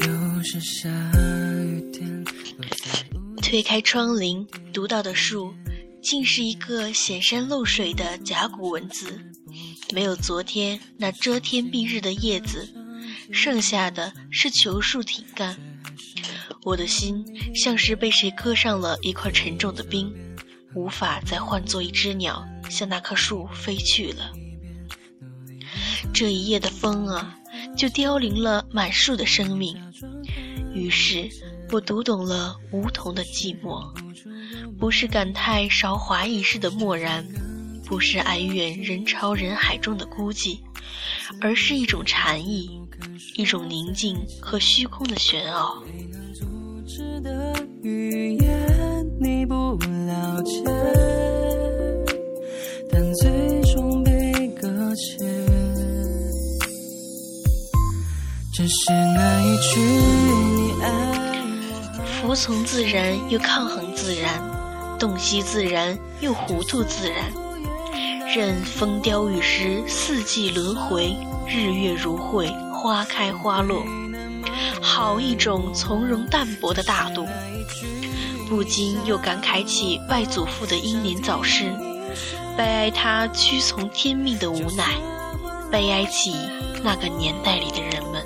又是下。推开窗棂，读到的树，竟是一个显山露水的甲骨文字，没有昨天那遮天蔽日的叶子，剩下的是球树挺干。我的心像是被谁割上了一块沉重的冰，无法再换作一只鸟向那棵树飞去了。这一夜的风啊，就凋零了满树的生命。于是。我读懂了梧桐的寂寞，不是感叹韶华易逝的漠然，不是哀怨人潮人海中的孤寂，而是一种禅意，一种宁静和虚空的玄奥。只是那一句。服从自然又抗衡自然，洞悉自然又糊涂自然，任风雕雨蚀，四季轮回，日月如晦，花开花落，好一种从容淡泊的大度。不禁又感慨起外祖父的英年早逝，悲哀他屈从天命的无奈，悲哀起那个年代里的人们。